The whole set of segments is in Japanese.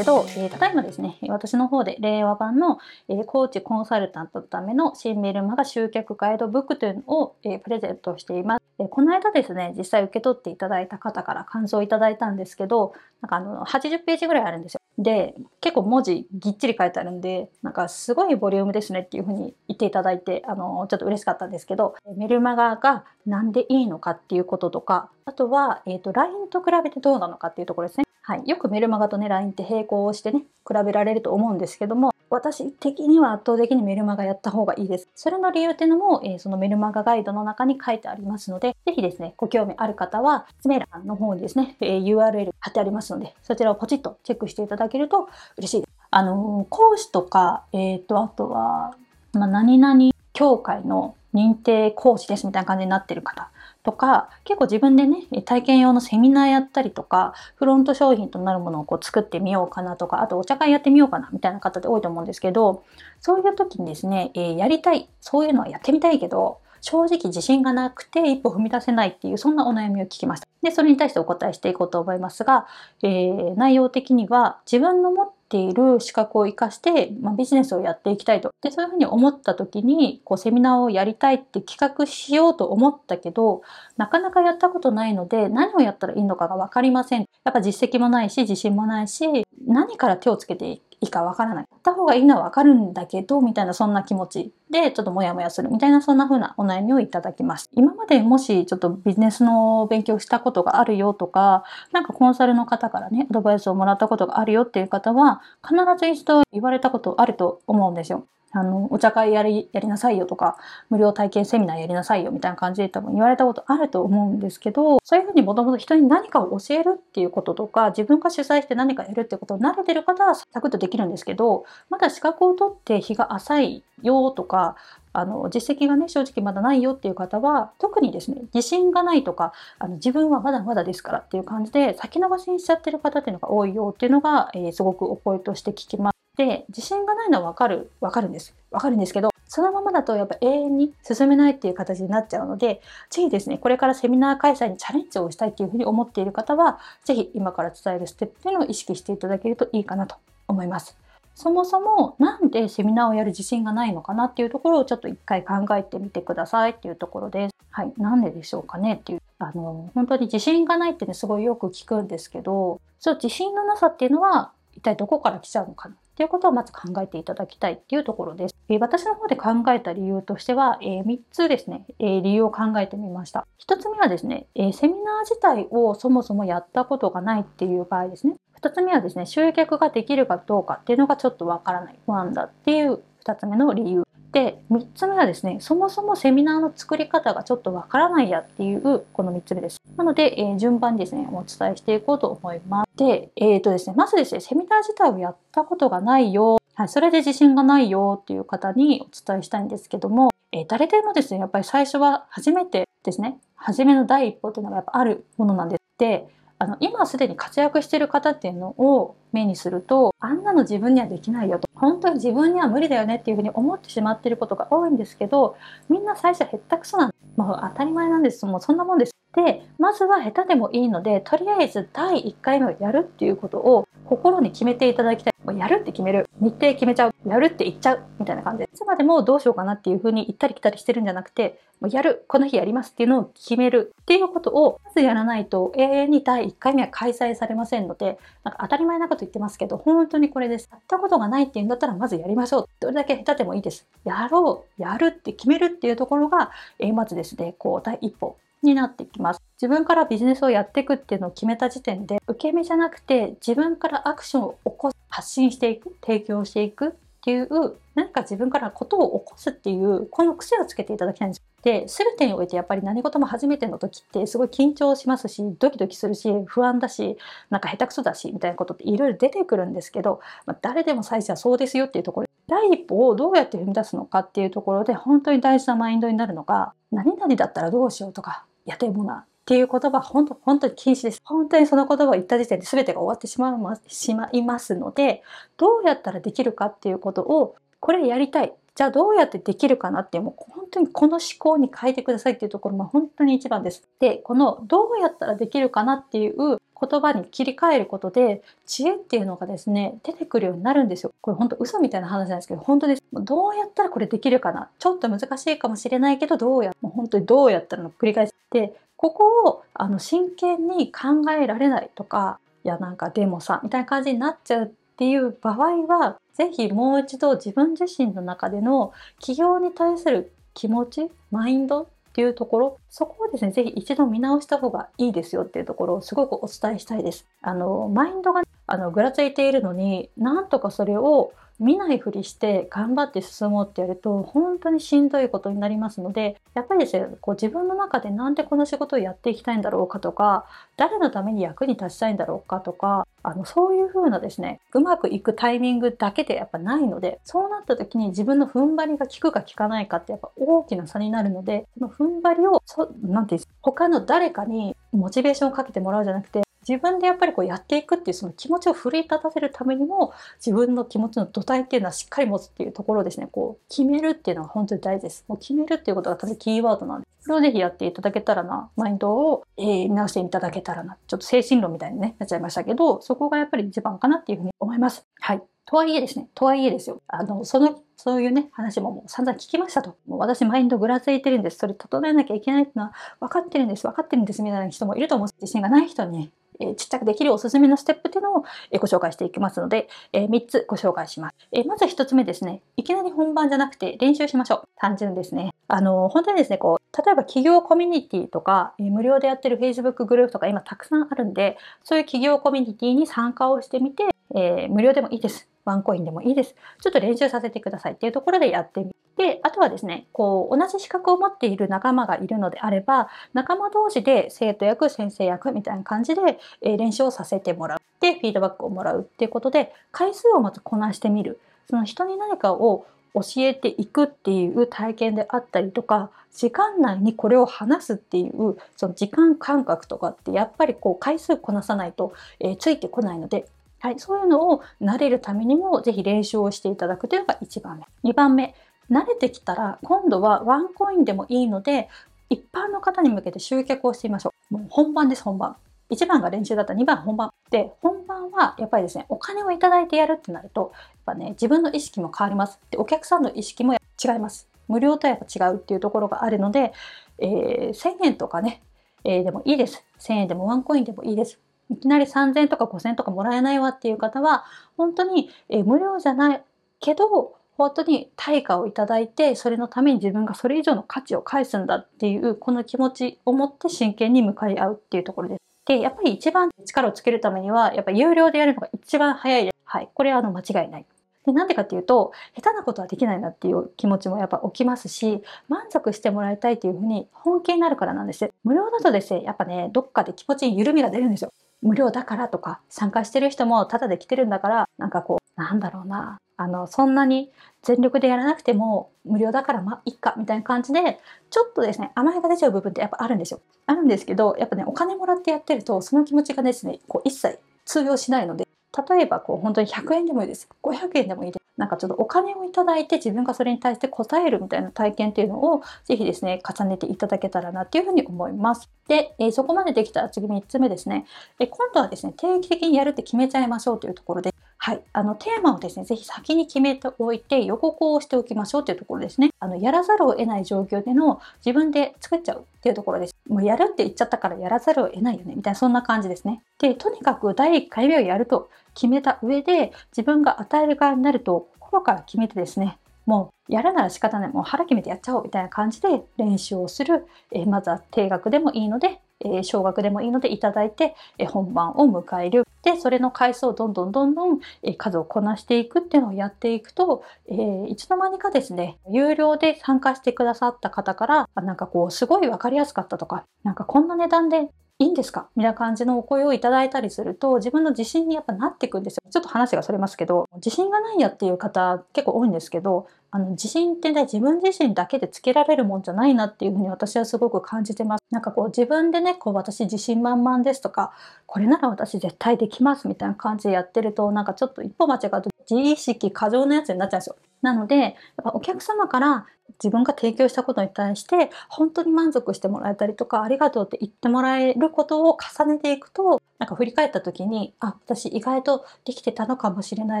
けど、えー、ただいまですね、私の方で令和版の、えー、コーチコンサルタントのための新メルマガ集客ガイドブックというのを、えー、プレゼントしています。えこの間ですね、実際受け取っていただいた方から感想をいただいたんですけど、なんかあの、80ページぐらいあるんですよ。で、結構文字ぎっちり書いてあるんで、なんかすごいボリュームですねっていうふうに言っていただいて、あの、ちょっと嬉しかったんですけど、メルマガがなんでいいのかっていうこととか、あとは、えっ、ー、と、LINE と比べてどうなのかっていうところですね。はい。よくメルマガとね、LINE って並行してね、比べられると思うんですけども、私的には圧倒的にメルマガやった方がいいです。それの理由っていうのも、えー、そのメルマガガイドの中に書いてありますので、ぜひですね、ご興味ある方は、説明欄の方にですね、えー、URL 貼ってありますので、そちらをポチッとチェックしていただけると嬉しいです。あのー、講師とか、えっ、と、あとは、まあ、何々協会の認定講師ですみたいな感じになってる方とか、結構自分でね、体験用のセミナーやったりとか、フロント商品となるものをこう作ってみようかなとか、あとお茶会やってみようかなみたいな方って多いと思うんですけど、そういう時にですね、えー、やりたい、そういうのはやってみたいけど、正直自信がなくて一歩踏み出せないっていうそんなお悩みを聞きました。で、それに対してお答えしていこうと思いますが、えー、内容的には自分の持っている資格を活かして、まあ、ビジネスをやっていきたいと。で、そういうふうに思った時に、こうセミナーをやりたいって企画しようと思ったけど、なかなかやったことないので、何をやったらいいのかがわかりません。やっぱ実績もないし、自信もないし、何から手をつけていいいいかわからない。やった方がいいのはわかるんだけど、みたいなそんな気持ちで、ちょっとモヤモヤするみたいなそんな風なお悩みをいただきます。今までもしちょっとビジネスの勉強したことがあるよとか、なんかコンサルの方からね、アドバイスをもらったことがあるよっていう方は、必ず一度言われたことあると思うんですよ。あの、お茶会やり、やりなさいよとか、無料体験セミナーやりなさいよみたいな感じで多分言われたことあると思うんですけど、そういうふうにもともと人に何かを教えるっていうこととか、自分が主催して何かやるってことを慣れてる方はサクッとできるんですけど、まだ資格を取って日が浅いよとか、あの実績がね正直まだないよっていう方は特にですね自信がないとかあの自分はまだまだですからっていう感じで先延ばしにしちゃってる方っていうのが多いよっていうのが、えー、すごくお声として聞きます。で自信がないのはわかるわかるんですわかるんですけどそのままだとやっぱ永遠に進めないっていう形になっちゃうのでぜひですねこれからセミナー開催にチャレンジをしたいっていうふうに思っている方はぜひ今から伝えるステップっていうのを意識していただけるといいかなと思います。そもそもなんでセミナーをやる自信がないのかなっていうところをちょっと一回考えてみてくださいっていうところです。はい。なんででしょうかねっていう。あの、本当に自信がないってね、すごいよく聞くんですけど、そう、自信のなさっていうのは一体どこから来ちゃうのかなっていうことをまず考えていただきたいっていうところです。えー、私の方で考えた理由としては、えー、3つですね、えー、理由を考えてみました。1つ目はですね、えセミナー自体をそもそもやったことがないっていう場合ですね。2つ目はですね、集客ができるかどうかっていうのがちょっとわからない、不安だっていう2つ目の理由。で、3つ目はですね、そもそもセミナーの作り方がちょっとわからないやっていうこの3つ目です。なので、えー、順番にですね、お伝えしていこうと思います。で、えっ、ー、とですね、まずですね、セミナー自体をやったことがないよ、はい、それで自信がないよっていう方にお伝えしたいんですけども、えー、誰でもですね、やっぱり最初は初めてですね、初めの第一歩っていうのがやっぱあるものなんです。で、あの今すでに活躍してる方っていうのを目にするとあんなの自分にはできないよと。本当に自分には無理だよねっていうふうに思ってしまってることが多いんですけどみんな最初へったくそなんもう当たり前なんです。もうそんなもんです。でまずは下手でもいいのでとりあえず第1回目をやるっていうことを心に決めていただきたい。もうやるって決める。日程決めちゃう。やるって言っちゃう。みたいな感じで。いつまでもどうしようかなっていう風に行ったり来たりしてるんじゃなくて、もうやる。この日やりますっていうのを決めるっていうことをまずやらないと永遠に第1回目は開催されませんので、なんか当たり前なこと言ってますけど、本当にこれです。やったことがないっていうんだったらまずやりましょう。どれだけ下手でもいいです。やろう。やるって決めるっていうところが、えまずですね、こう第一歩になってきます。自分からビジネスをやっていくっていうのを決めた時点で、受け身じゃなくて自分からアクションを起こす、発信していく、提供していくっていう、何か自分からことを起こすっていう、この癖をつけていただきたいんです。で、すべてにおいてやっぱり何事も初めての時ってすごい緊張しますし、ドキドキするし、不安だし、なんか下手くそだし、みたいなことっていろいろ出てくるんですけど、まあ、誰でも最初はそうですよっていうところ第一歩をどうやって踏み出すのかっていうところで本当に大事なマインドになるのが何々だったらどうしようとかやてもなっていう言葉本当本当に禁止です。本当にその言葉を言った時点で全てが終わってしまうしまいますのでどうやったらできるかっていうことをこれやりたい。じゃあどうやってできるかなってもう本当にこの思考に変えてくださいっていうところも本当に一番です。でこのどうやったらできるかなっていう言葉に切り替えることで知恵っていうのがですね出てくるようになるんですよ。これ本当嘘みたいな話なんですけど本当です。どうやったらこれできるかな。ちょっと難しいかもしれないけどどうやもう本当にどうやったらの繰り返し。てここをあの真剣に考えられないとかいやなんかでもさみたいな感じになっちゃうっていう場合は是非もう一度自分自身の中での起業に対する気持ちマインドっていうところそこをですね是非一度見直した方がいいですよっていうところをすごくお伝えしたいです。あのマインドがあのぐらついているのになんとかそれを見ないふりして頑張って進もうってやると本当にしんどいことになりますのでやっぱりですねこう自分の中でなんでこの仕事をやっていきたいんだろうかとか誰のために役に立ちたいんだろうかとかあのそういう風なですねうまくいくタイミングだけでやっぱないのでそうなった時に自分の踏ん張りが効くか効かないかってやっぱ大きな差になるのでその踏ん張りをそなんていうんですか他の誰かにモチベーションをかけてもらうじゃなくて自分でやっぱりこうやっていくっていうその気持ちを奮い立たせるためにも自分の気持ちの土台っていうのはしっかり持つっていうところをですねこう決めるっていうのが本当に大事です。もう決めるっていうことが多分キーワードなんでそれをぜひやっていただけたらなマインドを、えー、見直していただけたらなちょっと精神論みたいに、ね、なっちゃいましたけどそこがやっぱり一番かなっていうふうに思います。はい。とはいえですねとはいえですよ。あのそのそういうね、話ももう散々聞きましたと。もう私マインドぐらついてるんです。それ整えなきゃいけないってのは分かってるんです。分かってるんです。みたいな人もいると思う。自信がない人にね、えちっちゃくできるおすすめのステップっていうのを、えご紹介していきますので、え3つご紹介します。えまず1つ目ですね。いきなり本番じゃなくて練習しましょう。単純ですね。あの、本当にですね、こう、例えば企業コミュニティとか、え無料でやってる Facebook グループとか今たくさんあるんで、そういう企業コミュニティに参加をしてみて、え、無料でもいいです。ワンコインでもいいです。ちょっと練習させてくださいっていうところでやってみて、あとはですね、こう、同じ資格を持っている仲間がいるのであれば、仲間同士で生徒役、先生役みたいな感じで、え、練習をさせてもらう。で、フィードバックをもらうっていうことで、回数をまずこなしてみる。その人に何かを教えていくっていう体験であったりとか時間内にこれを話すっていうその時間感覚とかってやっぱりこう回数こなさないと、えー、ついてこないのではい、そういうのを慣れるためにもぜひ練習をしていただくというのが1番目。2番目、慣れてきたら今度はワンコインでもいいので一般の方に向けて集客をしてみましょう。もう本番です、本番。1番が練習だったら2番本番。で、本番はやっぱりですね、お金をいただいてやるってなると、やっぱね、自分の意識も変わります。で、お客さんの意識も違います。無料とやっぱ違うっていうところがあるので、えー、1000円とかね、えー、でもいいです。1000円でもワンコインでもいいです。いきなり3000とか5000とかもらえないわっていう方は、本当に、え無料じゃないけど、本当に対価をいただいて、それのために自分がそれ以上の価値を返すんだっていう、この気持ちを持って真剣に向かい合うっていうところです。で、やっぱり一番力をつけるためには、やっぱ有料でやるのが一番早いです。はい。これはあの間違いない。でなんでかっていうと下手なことはできないなっていう気持ちもやっぱ起きますし満足してもらいたいというふうに本気になるからなんです無料だとですねやっぱねどっかで気持ちに緩みが出るんですよ無料だからとか参加してる人もタダで来てるんだからなんかこうなんだろうな。あのそんなに全力でやらなくても無料だからまあいっかみたいな感じでちょっとですね甘えが出ちゃう部分ってやっぱあるんですよ。あるんですけどやっぱねお金もらってやってるとその気持ちがですねこう一切通用しないので例えばこう本当に100円でもいいです。500円でもいいです。なんかちょっとお金をいただいて自分がそれに対して答えるみたいな体験っていうのをぜひですね重ねていただけたらなっていうふうに思います。で、えー、そこまでできたら次3つ目ですね、え、今度はですね定期的にやるって決めちゃいましょうというところではい。あの、テーマをですね、ぜひ先に決めておいて予告をしておきましょうというところですね。あの、やらざるを得ない状況での自分で作っちゃうっていうところです。もうやるって言っちゃったからやらざるを得ないよね、みたいなそんな感じですね。で、とにかく第1回目をやると決めた上で、自分が与える側になると心から決めてですね、もうやるなら仕方ない、もう腹決めてやっちゃおうみたいな感じで練習をする。え、まずは定額でもいいので、え少額でもいいのでいただいて、え本番を迎える。で、それの回数をどんどんどんどん、え数をこなしていくっていうのをやっていくと、えー、いつの間にかですね、有料で参加してくださった方から、なんかこう、すごいわかりやすかったとか、なんかこんな値段でいいんですか？みたいな感じのお声をいただいたりすると、自分の自信にやっぱなっていくんですよ。ちょっと話がそれますけど、自信がないやっていう方結構多いんですけど、あの自信ってね自分自身だけでつけられるもんじゃないなっていうふうに私はすごく感じてます。なんかこう自分でねこう私自信満々ですとかこれなら私絶対できますみたいな感じでやってるとなんかちょっと一歩間違うと自意識過剰なやつになっちゃうんですよ。なのでやっぱお客様から自分が提供したことに対して本当に満足してもらえたりとかありがとうって言ってもらえることを重ねていくとなんか振り返った時にあ私意外とできてたのかもしれな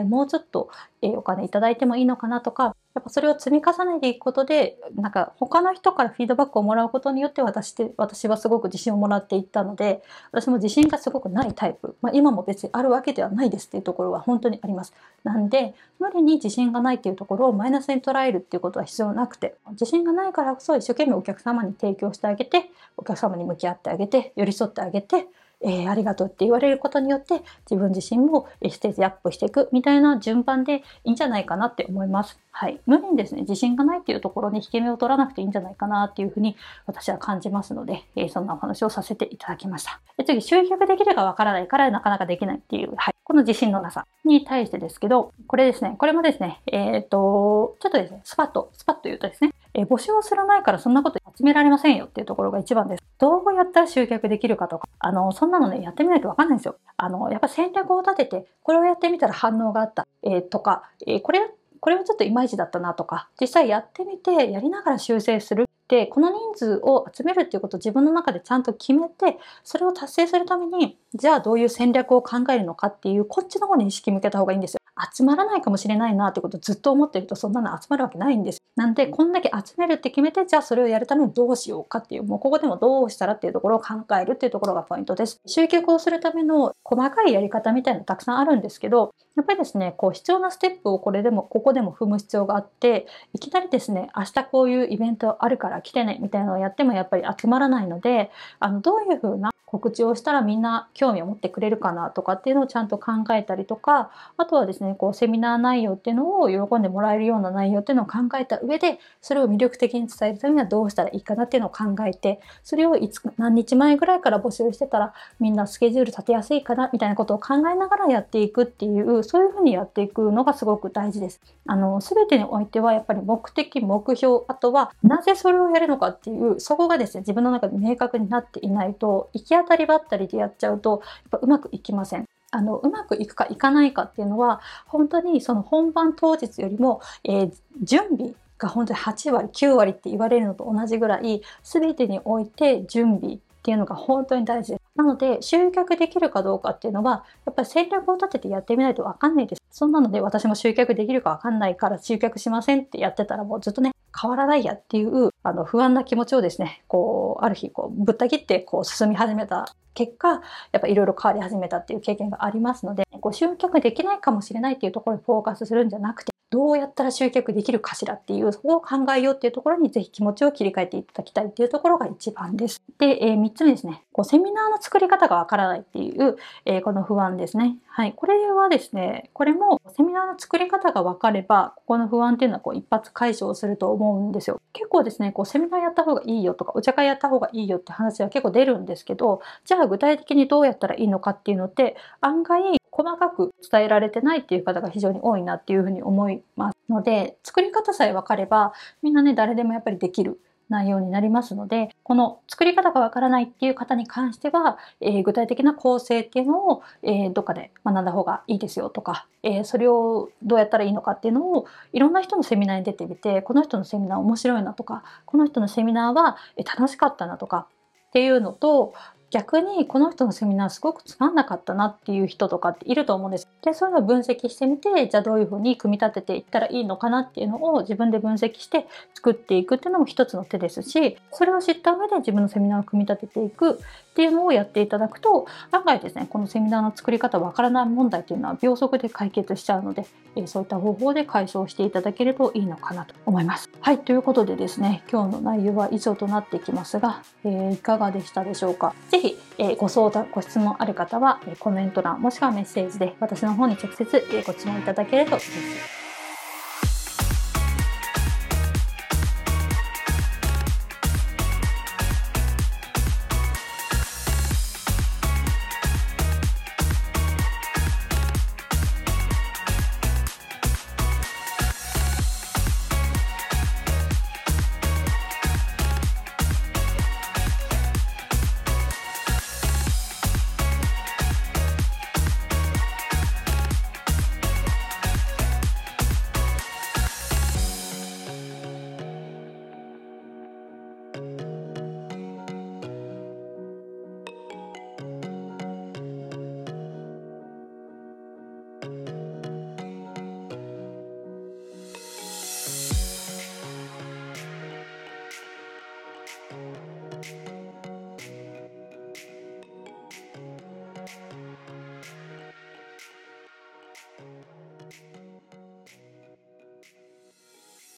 いもうちょっと、え、お金いただいてもいいのかなとかっぱそれを積み重ねていくことでなんか他の人からフィードバックをもらうことによって私って私はすごく自信をもらっていったので私も自信がすごくないタイプ、まあ、今も別にあるわけではないですっていうところは本当にあります。なんで無理に自信がないっていうところをマイナスに捉えるっていうことは必要なくて自信がないからこそ一生懸命お客様に提供してあげてお客様に向き合ってあげて寄り添ってあげてえー、ありがとうって言われることによって自分自身もステージアップしていくみたいな順番でいいんじゃないかなって思います。はい。無理にですね、自信がないっていうところに引け目を取らなくていいんじゃないかなっていうふうに私は感じますので、えー、そんなお話をさせていただきました。で次、集客できるかわからないからなかなかできないっていう、はい。この自信のなさに対してですけど、これですね、これもですね、えっ、ー、と、ちょっとですね、スパッと、スパッと言うとですね、え、募集をする前からそんなこと集められませんよっていうところが一番です。どうやったら集客できるかとか、あの、そんなのね、やってみないとわかんないんですよ。あの、やっぱ戦略を立てて、これをやってみたら反応があった、えー、とか、えー、これ、これはちょっといまいちだったなとか、実際やってみて、やりながら修正する。で、この人数を集めるっていうことを自分の中でちゃんと決めて、それを達成するために、じゃあどういう戦略を考えるのかっていう、こっちの方に意識向けた方がいいんですよ。集まらないかもしれないなってことをずっと思ってるとそんなの集まるわけないんです。なんでこんだけ集めるって決めてじゃあそれをやるためにどうしようかっていうもうここでもどうしたらっていうところを考えるっていうところがポイントです。集客をするための細かいやり方みたいなのたくさんあるんですけどやっぱりですねこう必要なステップをこれでもここでも踏む必要があっていきなりですね明日こういうイベントあるから来てねみたいなのをやってもやっぱり集まらないのであのどういう風な告知をしたらみんな興味を持ってくれるかなとかっていうのをちゃんと考えたりとかあとはですねこうセミナー内容っていうのを喜んでもらえるような内容っていうのを考えた上でそれを魅力的に伝えるためにはどうしたらいいかなっていうのを考えてそれをいつ何日前ぐらいから募集してたらみんなスケジュール立てやすいかなみたいなことを考えながらやっていくっていうそういうふうにやっていくのがすごく大事です。あの全てにおいてはやっぱり目的目標あとはなぜそれをやるのかっていうそこがですね自分の中で明確になっていないと行き当たりばったりでやっちゃうとやっぱうまくいきません。あのうまくいくかいかないかっていうのは本当にその本番当日よりも、えー、準備が本当に8割9割って言われるのと同じぐらい全てにおいて準備っていうのが本当に大事です。なので集客できるかどうかっていうのはやっぱり戦略を立ててやってみないと分かんないです。そんなので私も集客できるか分かんないから集客しませんってやってたらもうずっとね変わらないやっていうあの不安な気持ちをですねこうある日こうぶった切ってこう進み始めた結果やっぱいろいろ変わり始めたっていう経験がありますのでご集客できないかもしれないっていうところにフォーカスするんじゃなくてどうやったら集客できるかしらっていう、そこを考えようっていうところにぜひ気持ちを切り替えていただきたいっていうところが一番です。で、えー、3つ目ですね。こうセミナーの作り方がわからないっていう、えー、この不安ですね。はい。これはですね、これもセミナーの作り方が分かれば、ここの不安っていうのはこう一発解消すると思うんですよ。結構ですね、こうセミナーやった方がいいよとか、お茶会やった方がいいよって話は結構出るんですけど、じゃあ具体的にどうやったらいいのかっていうのって、案外細かく伝えられてないっていう方が非常に多いなっていうふうに思いますので作り方さえ分かればみんなね誰でもやっぱりできる内容になりますのでこの作り方がわからないっていう方に関しては、えー、具体的な構成っていうのを、えー、どっかで学んだ方がいいですよとか、えー、それをどうやったらいいのかっていうのをいろんな人のセミナーに出てみてこの人のセミナー面白いなとかこの人のセミナーは楽しかったなとかっていうのと逆にこの人のセミナーすごくつまんなかったなっていう人とかっていると思うんです。で、そういうのを分析してみて、じゃあどういうふうに組み立てていったらいいのかなっていうのを自分で分析して作っていくっていうのも一つの手ですし、それを知った上で自分のセミナーを組み立てていくっていうのをやっていただくと、案外ですね、このセミナーの作り方わからない問題っていうのは秒速で解決しちゃうので、そういった方法で解消していただけるといいのかなと思います。はい、ということでですね、今日の内容は以上となってきますが、えー、いかがでしたでしょうか。ぜひ、え、ご相談、ご質問ある方は、えコメント欄もしくはメッセージで私の方に直接ご質問いただけると嬉しいです。